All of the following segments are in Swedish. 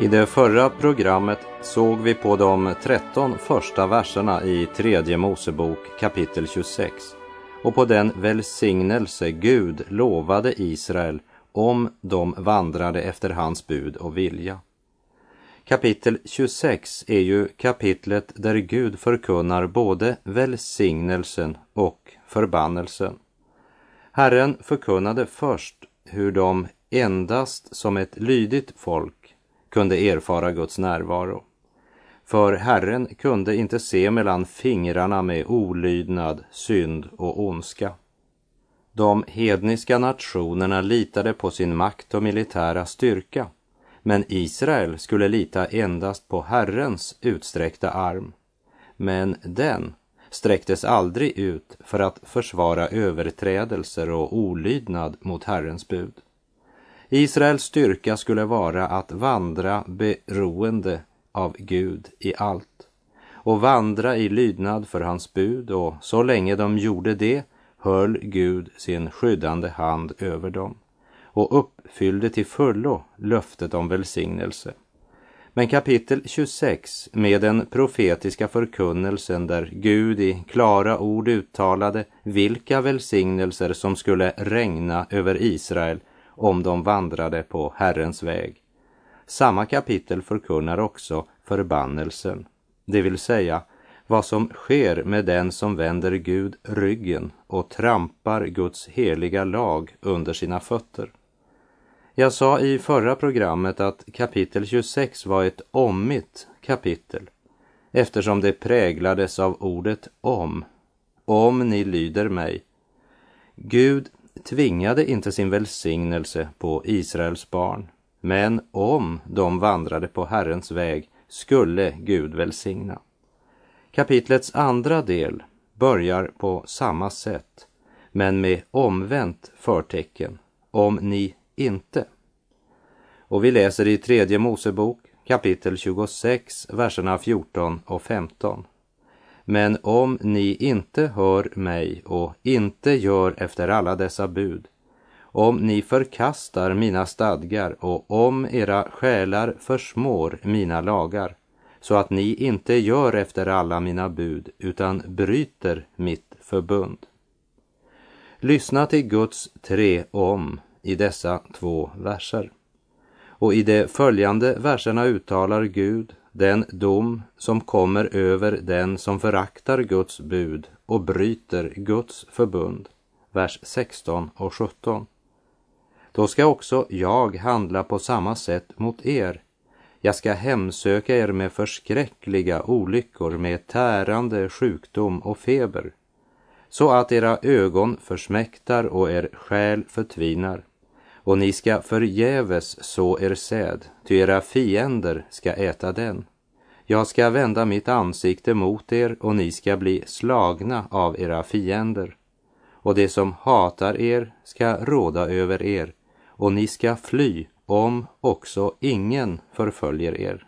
I det förra programmet såg vi på de 13 första verserna i tredje Mosebok kapitel 26 och på den välsignelse Gud lovade Israel om de vandrade efter hans bud och vilja. Kapitel 26 är ju kapitlet där Gud förkunnar både välsignelsen och förbannelsen. Herren förkunnade först hur de endast som ett lydigt folk kunde erfara Guds närvaro. För Herren kunde inte se mellan fingrarna med olydnad, synd och ondska. De hedniska nationerna litade på sin makt och militära styrka, men Israel skulle lita endast på Herrens utsträckta arm. Men den sträcktes aldrig ut för att försvara överträdelser och olydnad mot Herrens bud. Israels styrka skulle vara att vandra beroende av Gud i allt och vandra i lydnad för hans bud och så länge de gjorde det höll Gud sin skyddande hand över dem och uppfyllde till fullo löftet om välsignelse. Men kapitel 26 med den profetiska förkunnelsen där Gud i klara ord uttalade vilka välsignelser som skulle regna över Israel om de vandrade på Herrens väg. Samma kapitel förkunnar också förbannelsen, det vill säga vad som sker med den som vänder Gud ryggen och trampar Guds heliga lag under sina fötter. Jag sa i förra programmet att kapitel 26 var ett omigt kapitel eftersom det präglades av ordet om. Om ni lyder mig. Gud tvingade inte sin välsignelse på Israels barn, men om de vandrade på Herrens väg skulle Gud välsigna. Kapitlets andra del börjar på samma sätt, men med omvänt förtecken, om ni inte. Och vi läser i tredje Mosebok kapitel 26, verserna 14 och 15. Men om ni inte hör mig och inte gör efter alla dessa bud, om ni förkastar mina stadgar och om era själar försmår mina lagar, så att ni inte gör efter alla mina bud utan bryter mitt förbund. Lyssna till Guds tre om i dessa två verser. Och i de följande verserna uttalar Gud den dom som kommer över den som föraktar Guds bud och bryter Guds förbund. Vers 16 och 17. Då ska också jag handla på samma sätt mot er. Jag ska hemsöka er med förskräckliga olyckor, med tärande sjukdom och feber, så att era ögon försmäktar och er själ förtvinar och ni ska förgäves så er säd, ty era fiender ska äta den. Jag ska vända mitt ansikte mot er och ni ska bli slagna av era fiender. Och det som hatar er ska råda över er och ni ska fly om också ingen förföljer er.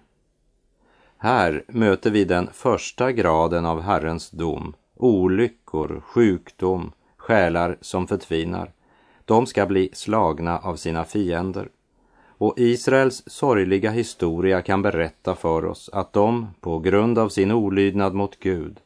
Här möter vi den första graden av Herrens dom, olyckor, sjukdom, själar som förtvinar de ska bli slagna av sina fiender. Och Israels sorgliga historia kan berätta för oss att de, på grund av sin olydnad mot Gud,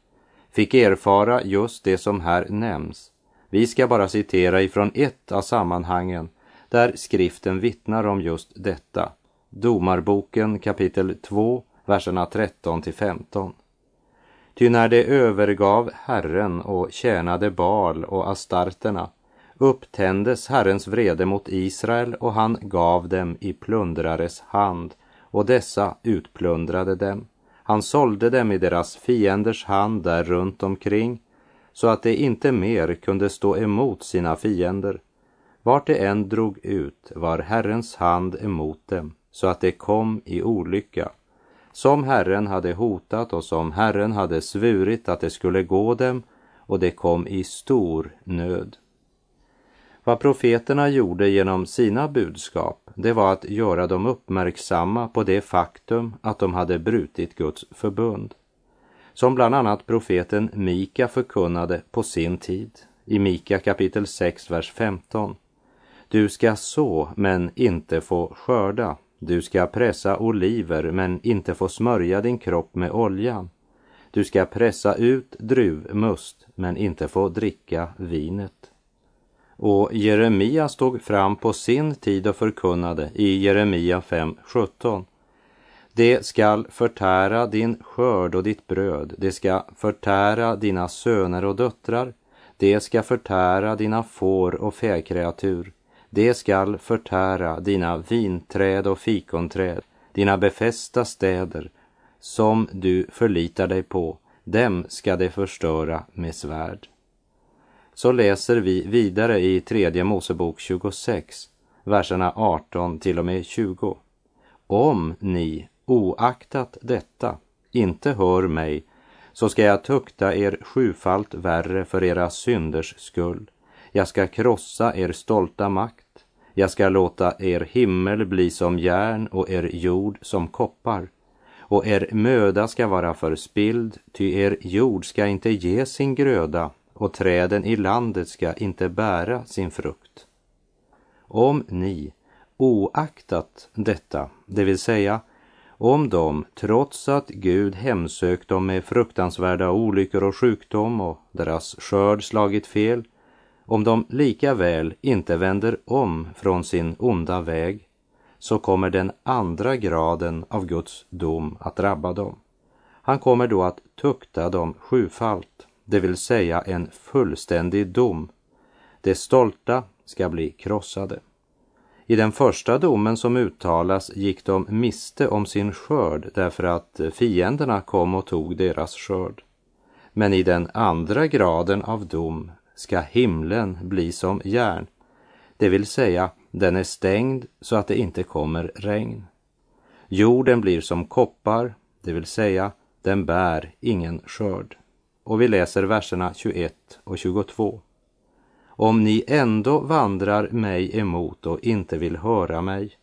fick erfara just det som här nämns. Vi ska bara citera ifrån ett av sammanhangen där skriften vittnar om just detta. Domarboken kapitel 2, verserna 13 till 15. Ty när de övergav Herren och tjänade Baal och astarterna upptändes Herrens vrede mot Israel och han gav dem i plundrares hand och dessa utplundrade dem. Han sålde dem i deras fienders hand där runt omkring så att de inte mer kunde stå emot sina fiender. Vart de än drog ut var Herrens hand emot dem så att de kom i olycka. som Herren hade hotat och som Herren hade svurit att det skulle gå dem och det kom i stor nöd. Vad profeterna gjorde genom sina budskap, det var att göra dem uppmärksamma på det faktum att de hade brutit Guds förbund. Som bland annat profeten Mika förkunnade på sin tid i Mika kapitel 6, vers 15. Du ska så, men inte få skörda. Du ska pressa oliver, men inte få smörja din kropp med olja. Du ska pressa ut druvmust, men inte få dricka vinet. Och Jeremia stod fram på sin tid och förkunnade i Jeremia 5.17. Det skall förtära din skörd och ditt bröd, det ska förtära dina söner och döttrar, det ska förtära dina får och fäkreatur, det skall förtära dina vinträd och fikonträd, dina befästa städer, som du förlitar dig på, dem ska det förstöra med svärd. Så läser vi vidare i tredje Mosebok 26, verserna 18 till och med 20. Om ni oaktat detta inte hör mig så ska jag tukta er sjufalt värre för era synders skull. Jag ska krossa er stolta makt. Jag ska låta er himmel bli som järn och er jord som koppar. Och er möda ska vara förspild, ty er jord ska inte ge sin gröda och träden i landet ska inte bära sin frukt. Om ni, oaktat detta, det vill säga om de, trots att Gud hemsökt dem med fruktansvärda olyckor och sjukdom och deras skörd slagit fel, om de lika väl inte vänder om från sin onda väg, så kommer den andra graden av Guds dom att drabba dem. Han kommer då att tukta dem sjufalt, det vill säga en fullständig dom. De stolta ska bli krossade. I den första domen som uttalas gick de miste om sin skörd därför att fienderna kom och tog deras skörd. Men i den andra graden av dom ska himlen bli som järn, det vill säga den är stängd så att det inte kommer regn. Jorden blir som koppar, det vill säga den bär ingen skörd. Och vi läser verserna 21 och 22. Om ni ändå vandrar mig emot och inte vill höra mig,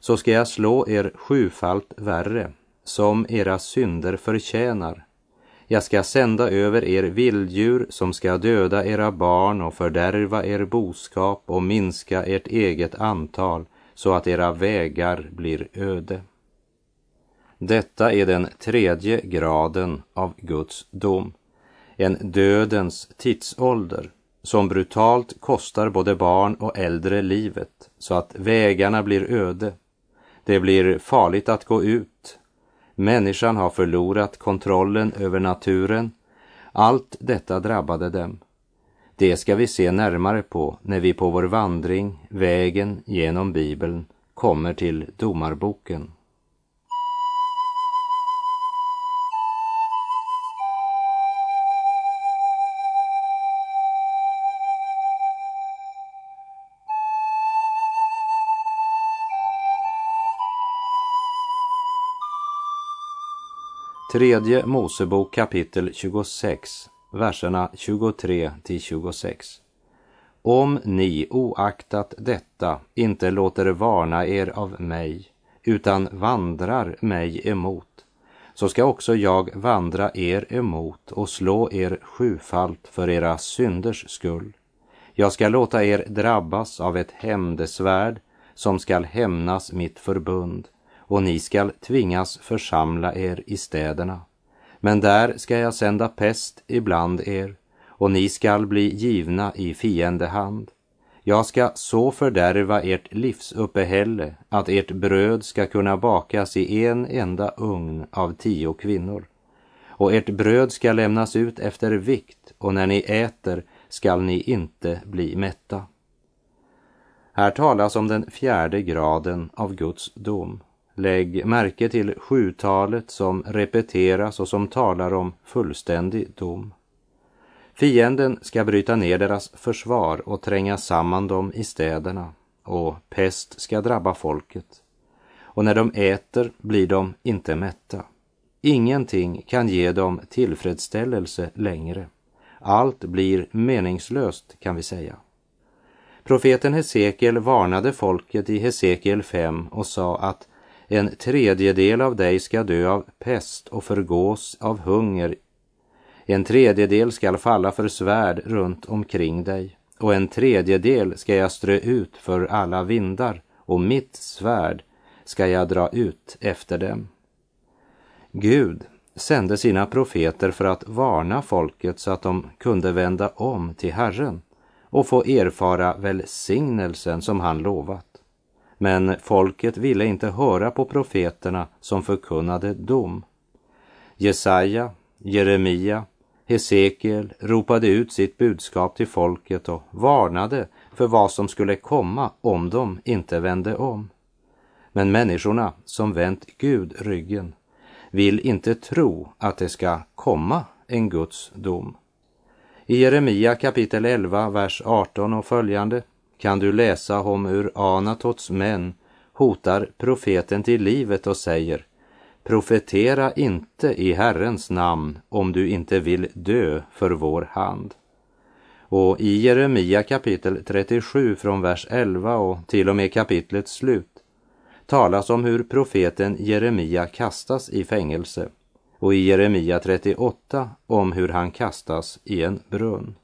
så ska jag slå er sjufalt värre, som era synder förtjänar. Jag ska sända över er vilddjur som ska döda era barn och fördärva er boskap och minska ert eget antal så att era vägar blir öde. Detta är den tredje graden av Guds dom, en dödens tidsålder som brutalt kostar både barn och äldre livet så att vägarna blir öde. Det blir farligt att gå ut. Människan har förlorat kontrollen över naturen. Allt detta drabbade dem. Det ska vi se närmare på när vi på vår vandring, vägen genom Bibeln, kommer till Domarboken. Tredje Mosebok kapitel 26, verserna 23 till 26. Om ni oaktat detta inte låter varna er av mig, utan vandrar mig emot, så ska också jag vandra er emot och slå er sjufalt för era synders skull. Jag ska låta er drabbas av ett hämndesvärd som skall hämnas mitt förbund och ni skall tvingas församla er i städerna. Men där ska jag sända pest ibland er, och ni skall bli givna i fiendehand. Jag ska så fördärva ert livsuppehälle att ert bröd ska kunna bakas i en enda ugn av tio kvinnor. Och ert bröd ska lämnas ut efter vikt, och när ni äter skall ni inte bli mätta. Här talas om den fjärde graden av Guds dom Lägg märke till sjutalet som repeteras och som talar om fullständig dom. Fienden ska bryta ner deras försvar och tränga samman dem i städerna och pest ska drabba folket. och när de äter blir de inte mätta. Ingenting kan ge dem tillfredsställelse längre. Allt blir meningslöst kan vi säga. Profeten Hesekiel varnade folket i Hesekiel 5 och sa att en tredjedel av dig ska dö av pest och förgås av hunger. En tredjedel skall falla för svärd runt omkring dig och en tredjedel ska jag strö ut för alla vindar och mitt svärd ska jag dra ut efter dem. Gud sände sina profeter för att varna folket så att de kunde vända om till Herren och få erfara välsignelsen som han lovat. Men folket ville inte höra på profeterna som förkunnade dom. Jesaja, Jeremia, Hesekiel ropade ut sitt budskap till folket och varnade för vad som skulle komma om de inte vände om. Men människorna som vänt Gud ryggen vill inte tro att det ska komma en Guds dom. I Jeremia kapitel 11, vers 18 och följande kan du läsa om hur Anatots män hotar profeten till livet och säger Profetera inte i Herrens namn om du inte vill dö för vår hand. Och i Jeremia kapitel 37 från vers 11 och till och med kapitlets slut talas om hur profeten Jeremia kastas i fängelse och i Jeremia 38 om hur han kastas i en brunn.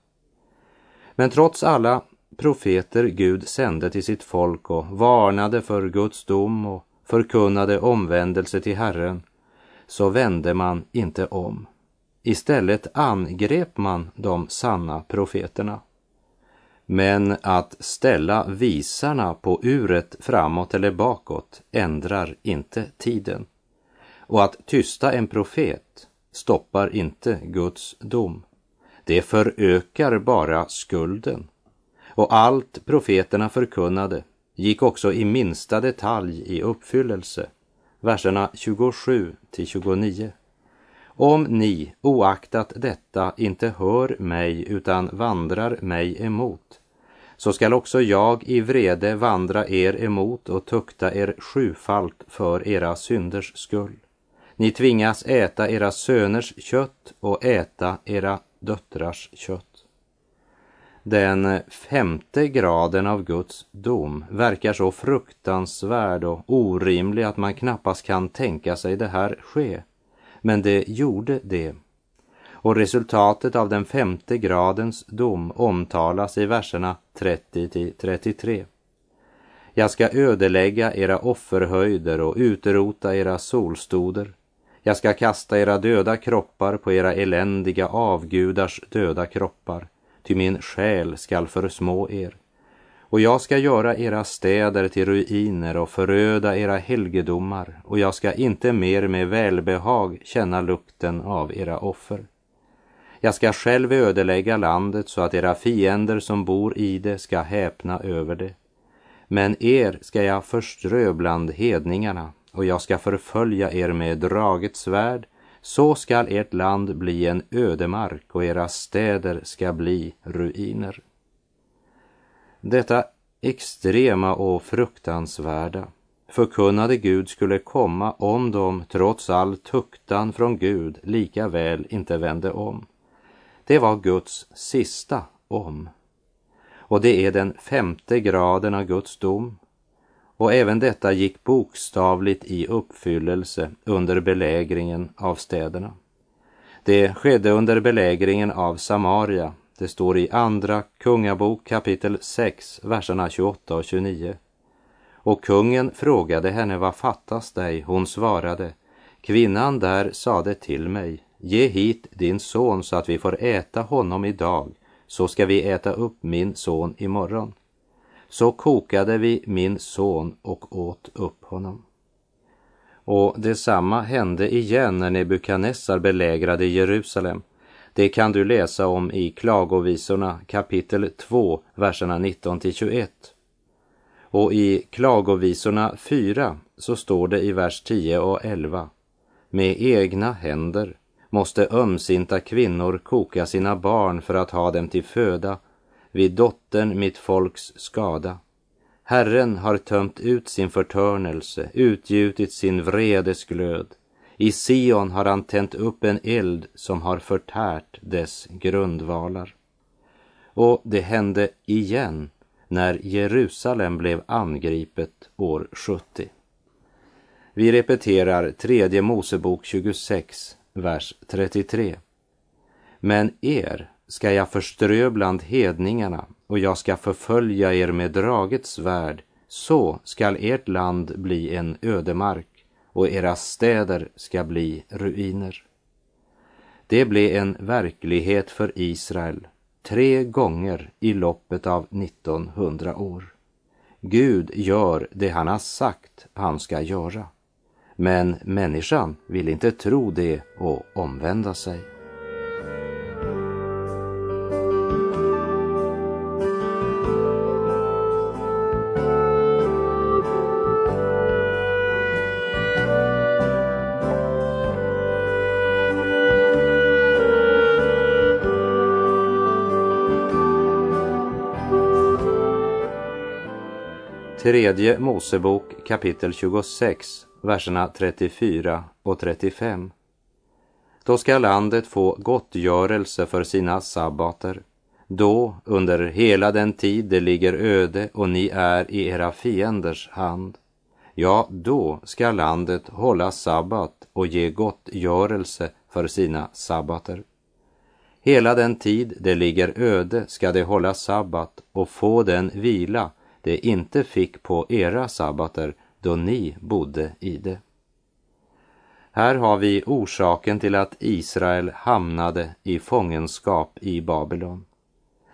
Men trots alla profeter Gud sände till sitt folk och varnade för Guds dom och förkunnade omvändelse till Herren, så vände man inte om. Istället angrep man de sanna profeterna. Men att ställa visarna på uret framåt eller bakåt ändrar inte tiden. Och att tysta en profet stoppar inte Guds dom. Det förökar bara skulden. Och allt profeterna förkunnade gick också i minsta detalj i uppfyllelse. Verserna 27 till 29. Om ni oaktat detta inte hör mig utan vandrar mig emot, så skall också jag i vrede vandra er emot och tukta er sjufalt för era synders skull. Ni tvingas äta era söners kött och äta era döttrars kött. Den femte graden av Guds dom verkar så fruktansvärd och orimlig att man knappast kan tänka sig det här ske. Men det gjorde det. Och resultatet av den femte gradens dom omtalas i verserna 30 till 33. Jag ska ödelägga era offerhöjder och utrota era solstoder. Jag ska kasta era döda kroppar på era eländiga avgudars döda kroppar ty min själ skall försmå er. Och jag ska göra era städer till ruiner och föröda era helgedomar, och jag ska inte mer med välbehag känna lukten av era offer. Jag ska själv ödelägga landet så att era fiender som bor i det ska häpna över det. Men er ska jag förströ bland hedningarna, och jag ska förfölja er med draget svärd så skall ert land bli en ödemark och era städer ska bli ruiner. Detta extrema och fruktansvärda förkunnade Gud skulle komma om de trots all tuktan från Gud lika väl inte vände om. Det var Guds sista om. Och det är den femte graden av Guds dom och även detta gick bokstavligt i uppfyllelse under belägringen av städerna. Det skedde under belägringen av Samaria. Det står i Andra Kungabok kapitel 6, verserna 28 och 29. Och kungen frågade henne, vad fattas dig? Hon svarade, kvinnan där sade till mig, ge hit din son så att vi får äta honom idag, så ska vi äta upp min son imorgon så kokade vi min son och åt upp honom. Och detsamma hände igen när Nebukadnessar belägrade Jerusalem. Det kan du läsa om i Klagovisorna kapitel 2, verserna 19 till 21. Och i Klagovisorna 4 så står det i vers 10 och 11. Med egna händer måste ömsinta kvinnor koka sina barn för att ha dem till föda vid dottern mitt folks skada. Herren har tömt ut sin förtörnelse, utgjutit sin vredesglöd. I Sion har han tänt upp en eld som har förtärt dess grundvalar. Och det hände igen när Jerusalem blev angripet år 70. Vi repeterar tredje Mosebok 26, vers 33. Men er ska jag förströ bland hedningarna och jag ska förfölja er med draget svärd, så skall ert land bli en ödemark och era städer ska bli ruiner. Det blev en verklighet för Israel tre gånger i loppet av 1900 år. Gud gör det han har sagt han ska göra. Men människan vill inte tro det och omvända sig. Tredje Mosebok kapitel 26, verserna 34 och 35. Då ska landet få gottgörelse för sina sabbater. Då, under hela den tid det ligger öde och ni är i era fienders hand, ja, då ska landet hålla sabbat och ge gottgörelse för sina sabbater. Hela den tid det ligger öde ska det hålla sabbat och få den vila det inte fick på era sabbater då ni bodde i det. Här har vi orsaken till att Israel hamnade i fångenskap i Babylon.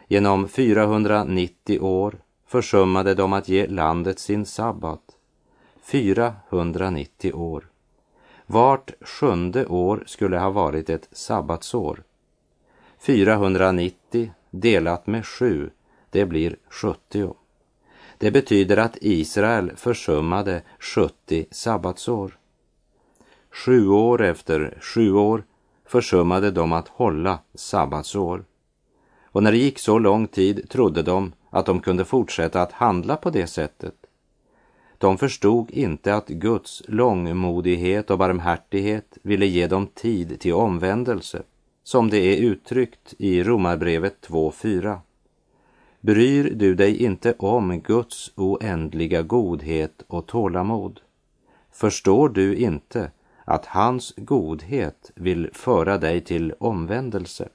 Genom 490 år försummade de att ge landet sin sabbat. 490 år. Vart sjunde år skulle ha varit ett sabbatsår. 490 delat med sju, det blir 70. Det betyder att Israel försummade 70 sabbatsår. Sju år efter sju år försummade de att hålla sabbatsår. Och när det gick så lång tid trodde de att de kunde fortsätta att handla på det sättet. De förstod inte att Guds långmodighet och barmhärtighet ville ge dem tid till omvändelse, som det är uttryckt i Romarbrevet 2.4. Bryr du dig inte om Guds oändliga godhet och tålamod? Förstår du inte att hans godhet vill föra dig till omvändelse?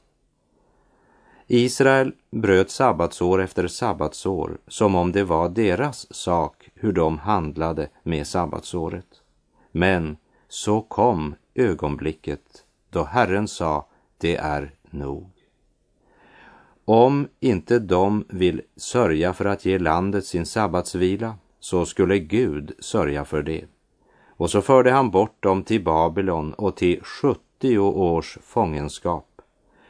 Israel bröt sabbatsår efter sabbatsår som om det var deras sak hur de handlade med sabbatsåret. Men så kom ögonblicket då Herren sa, det är nog. Om inte de vill sörja för att ge landet sin sabbatsvila, så skulle Gud sörja för det. Och så förde han bort dem till Babylon och till 70 års fångenskap,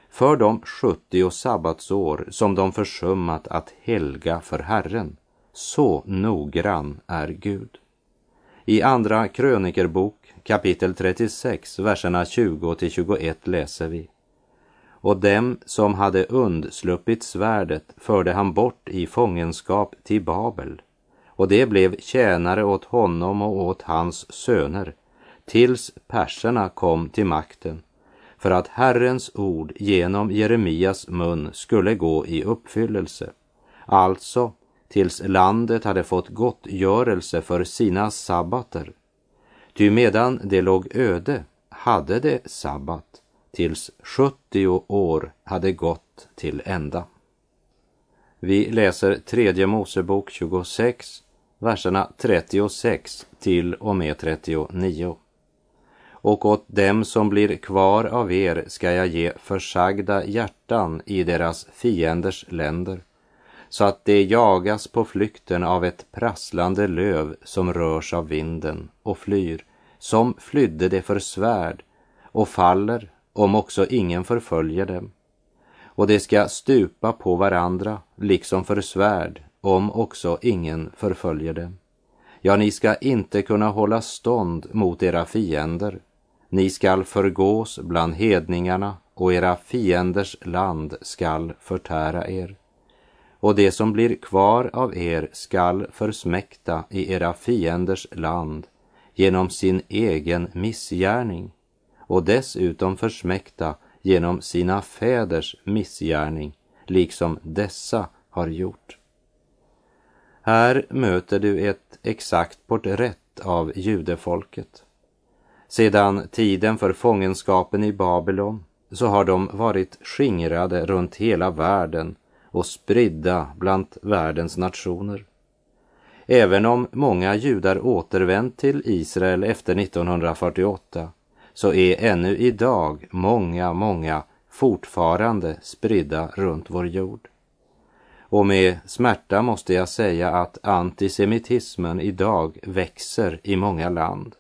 för de 70 sabbatsår som de försummat att helga för Herren. Så noggrann är Gud. I Andra krönikerbok kapitel 36, verserna 20 till 21 läser vi och dem som hade undsluppit svärdet förde han bort i fångenskap till Babel, och det blev tjänare åt honom och åt hans söner, tills perserna kom till makten, för att Herrens ord genom Jeremias mun skulle gå i uppfyllelse, alltså tills landet hade fått gottgörelse för sina sabbater. Ty medan det låg öde hade det sabbat tills 70 år hade gått till ända. Vi läser tredje Mosebok 26, verserna 36 till och med 39. Och åt dem som blir kvar av er ska jag ge försagda hjärtan i deras fienders länder, så att de jagas på flykten av ett prasslande löv som rörs av vinden och flyr, som flydde det för svärd och faller om också ingen förföljer dem. Och de ska stupa på varandra, liksom för svärd, om också ingen förföljer dem. Ja, ni ska inte kunna hålla stånd mot era fiender. Ni skall förgås bland hedningarna och era fienders land skall förtära er. och det som blir kvar av er skall försmäkta i era fienders land genom sin egen missgärning och dessutom försmäkta genom sina fäders missgärning, liksom dessa har gjort. Här möter du ett exakt porträtt av judefolket. Sedan tiden för fångenskapen i Babylon så har de varit skingrade runt hela världen och spridda bland världens nationer. Även om många judar återvänt till Israel efter 1948 så är ännu idag många, många fortfarande spridda runt vår jord. Och med smärta måste jag säga att antisemitismen idag växer i många land.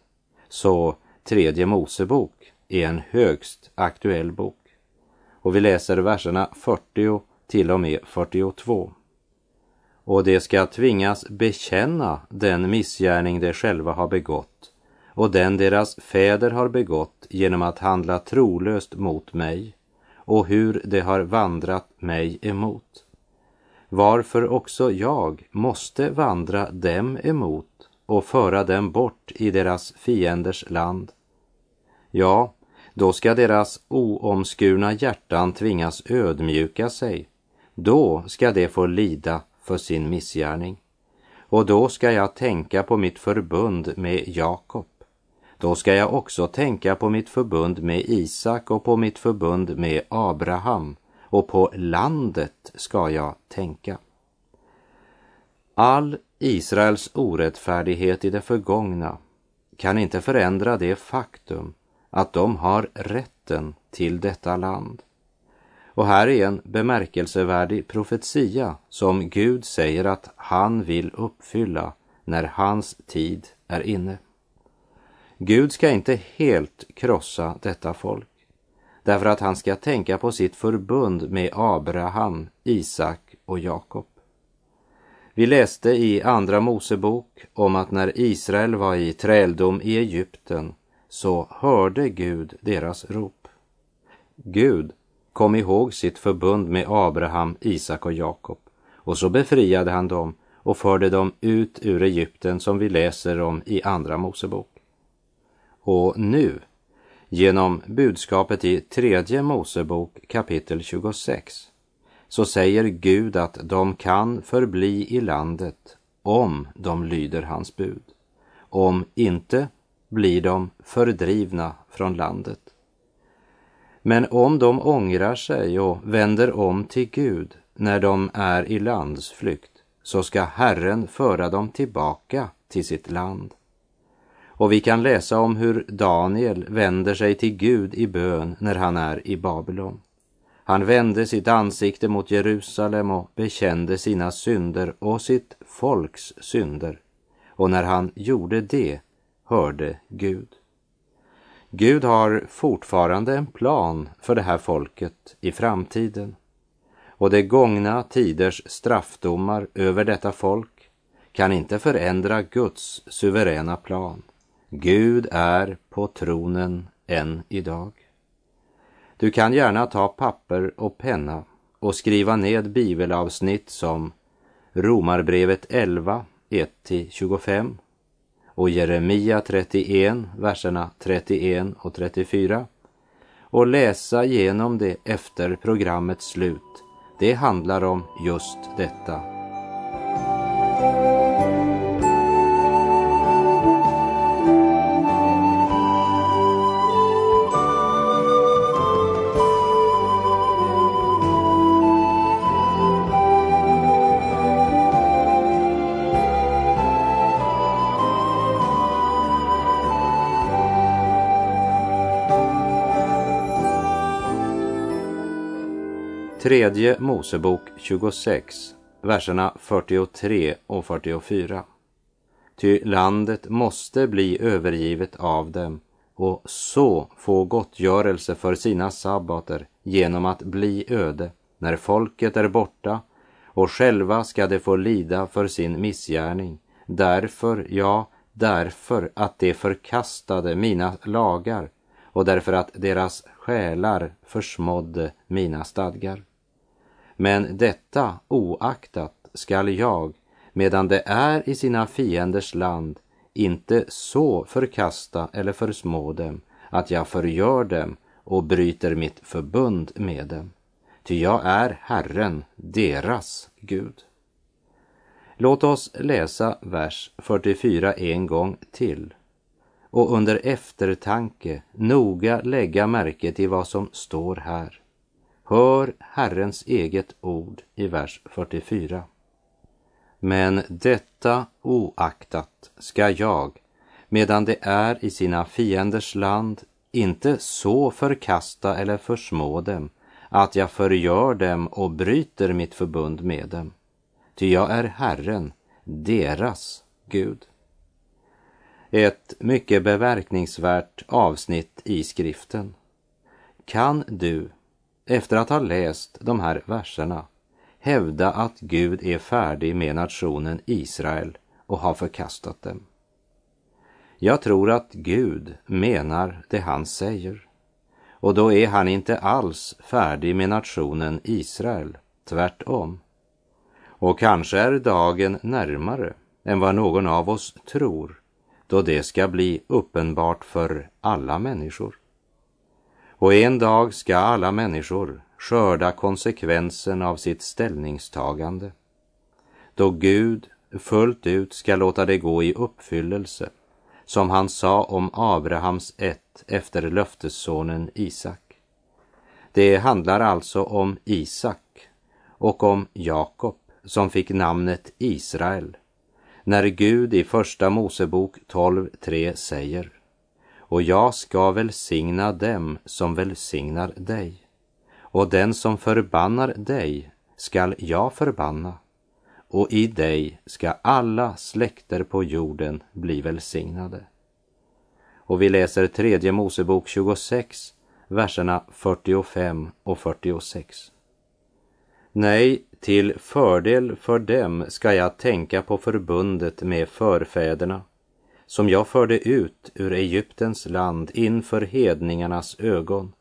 Så tredje Mosebok är en högst aktuell bok. Och vi läser verserna 40 till och med 42. Och de ska tvingas bekänna den missgärning de själva har begått och den deras fäder har begått genom att handla trolöst mot mig och hur de har vandrat mig emot. Varför också jag måste vandra dem emot och föra dem bort i deras fienders land. Ja, då ska deras oomskurna hjärtan tvingas ödmjuka sig. Då ska de få lida för sin missgärning. Och då ska jag tänka på mitt förbund med Jakob. Då ska jag också tänka på mitt förbund med Isak och på mitt förbund med Abraham och på landet ska jag tänka. All Israels orättfärdighet i det förgångna kan inte förändra det faktum att de har rätten till detta land. Och här är en bemärkelsevärdig profetia som Gud säger att han vill uppfylla när hans tid är inne. Gud ska inte helt krossa detta folk därför att han ska tänka på sitt förbund med Abraham, Isak och Jakob. Vi läste i Andra Mosebok om att när Israel var i träldom i Egypten så hörde Gud deras rop. Gud kom ihåg sitt förbund med Abraham, Isak och Jakob och så befriade han dem och förde dem ut ur Egypten som vi läser om i Andra Mosebok. Och nu, genom budskapet i Tredje Mosebok kapitel 26, så säger Gud att de kan förbli i landet om de lyder hans bud. Om inte blir de fördrivna från landet. Men om de ångrar sig och vänder om till Gud när de är i landsflykt så ska Herren föra dem tillbaka till sitt land. Och vi kan läsa om hur Daniel vänder sig till Gud i bön när han är i Babylon. Han vände sitt ansikte mot Jerusalem och bekände sina synder och sitt folks synder. Och när han gjorde det hörde Gud. Gud har fortfarande en plan för det här folket i framtiden. Och de gångna tiders straffdomar över detta folk kan inte förändra Guds suveräna plan. Gud är på tronen än idag. Du kan gärna ta papper och penna och skriva ned bibelavsnitt som Romarbrevet 11, 1-25 och Jeremia 31, verserna 31 och 34 och läsa igenom det efter programmets slut. Det handlar om just detta Tredje Mosebok 26, verserna 43 och 44. Ty landet måste bli övergivet av dem och så få gottgörelse för sina sabbater genom att bli öde när folket är borta och själva ska de få lida för sin missgärning. Därför, ja, därför att de förkastade mina lagar och därför att deras själar försmådde mina stadgar. Men detta oaktat skall jag, medan det är i sina fienders land, inte så förkasta eller försmå dem att jag förgör dem och bryter mitt förbund med dem. Ty jag är Herren, deras Gud. Låt oss läsa vers 44 en gång till och under eftertanke noga lägga märke till vad som står här. Hör Herrens eget ord i vers 44. Men detta oaktat ska jag, medan det är i sina fienders land, inte så förkasta eller försmå dem att jag förgör dem och bryter mitt förbund med dem. Ty jag är Herren, deras Gud. Ett mycket beverkningsvärt avsnitt i skriften. Kan du, efter att ha läst de här verserna, hävda att Gud är färdig med nationen Israel och har förkastat dem? Jag tror att Gud menar det han säger. Och då är han inte alls färdig med nationen Israel, tvärtom. Och kanske är dagen närmare än vad någon av oss tror, då det ska bli uppenbart för alla människor. Och en dag ska alla människor skörda konsekvensen av sitt ställningstagande, då Gud fullt ut ska låta det gå i uppfyllelse som han sa om Abrahams ett efter löftessonen Isak. Det handlar alltså om Isak och om Jakob som fick namnet Israel när Gud i Första Mosebok 12.3 säger och jag ska välsigna dem som välsignar dig och den som förbannar dig skall jag förbanna och i dig ska alla släkter på jorden bli välsignade. Och vi läser tredje Mosebok 26, verserna 45 och 46. Nej, till fördel för dem ska jag tänka på förbundet med förfäderna som jag förde ut ur Egyptens land inför hedningarnas ögon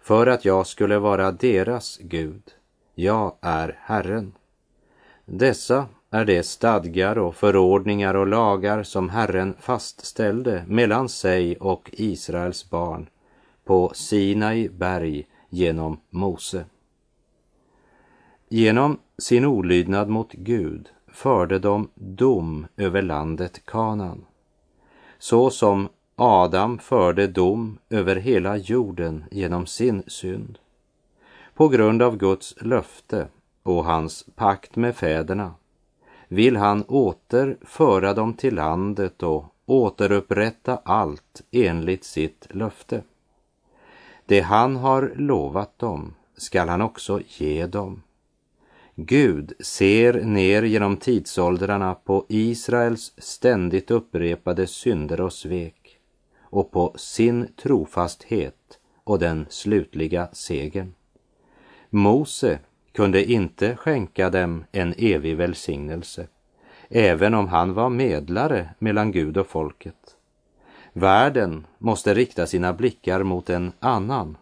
för att jag skulle vara deras Gud. Jag är Herren. Dessa är de stadgar och förordningar och lagar som Herren fastställde mellan sig och Israels barn på Sinai berg genom Mose. Genom sin olydnad mot Gud förde de dom över landet Kanan, så som Adam förde dom över hela jorden genom sin synd. På grund av Guds löfte och hans pakt med fäderna vill han återföra dem till landet och återupprätta allt enligt sitt löfte. Det han har lovat dem skall han också ge dem. Gud ser ner genom tidsåldrarna på Israels ständigt upprepade synder och svek och på sin trofasthet och den slutliga segern. Mose kunde inte skänka dem en evig välsignelse, även om han var medlare mellan Gud och folket. Världen måste rikta sina blickar mot en annan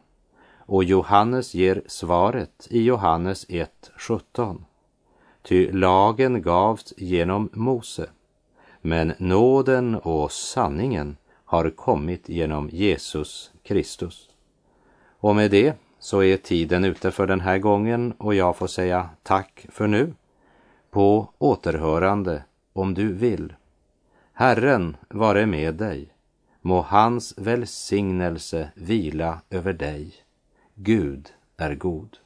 och Johannes ger svaret i Johannes 1.17. Ty lagen gavs genom Mose, men nåden och sanningen har kommit genom Jesus Kristus. Och med det så är tiden ute för den här gången och jag får säga tack för nu. På återhörande om du vill. Herren vare med dig. Må hans välsignelse vila över dig. Gud är god.